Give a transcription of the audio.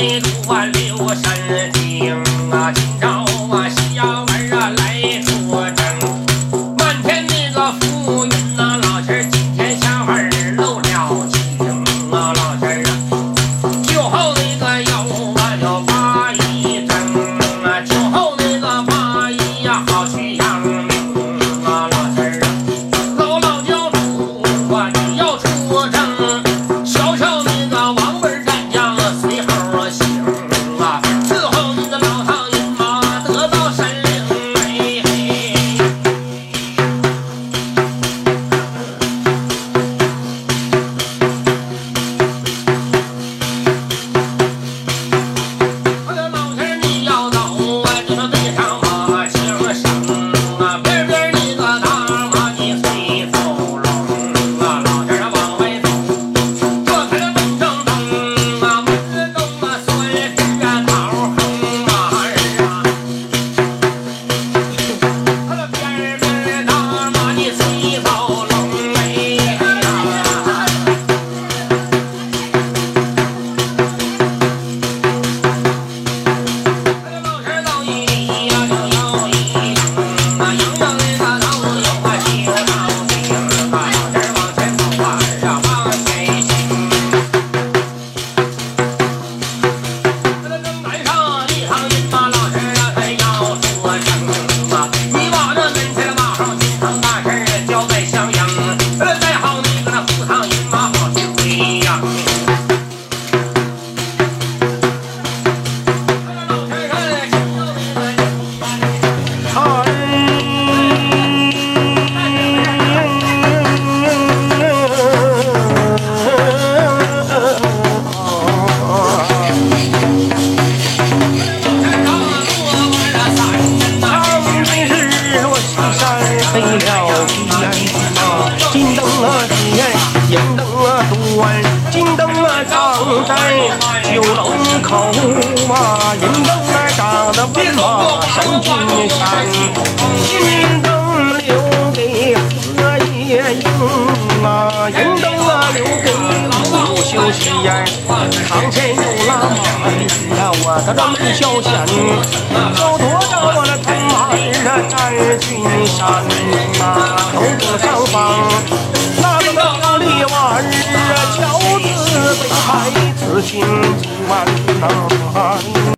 一路挽留我成了西山啊，金灯啊紫，银灯啊端，金灯啊长在九龙口啊，银灯啊长得万马神金山，金灯留给何夜莺啊，银灯啊留给五路修仙，堂前有喇嘛，你我的这么孝贤，有多。在君山呐，头个上方，那个那里玩儿，乔子被孩子心几万难。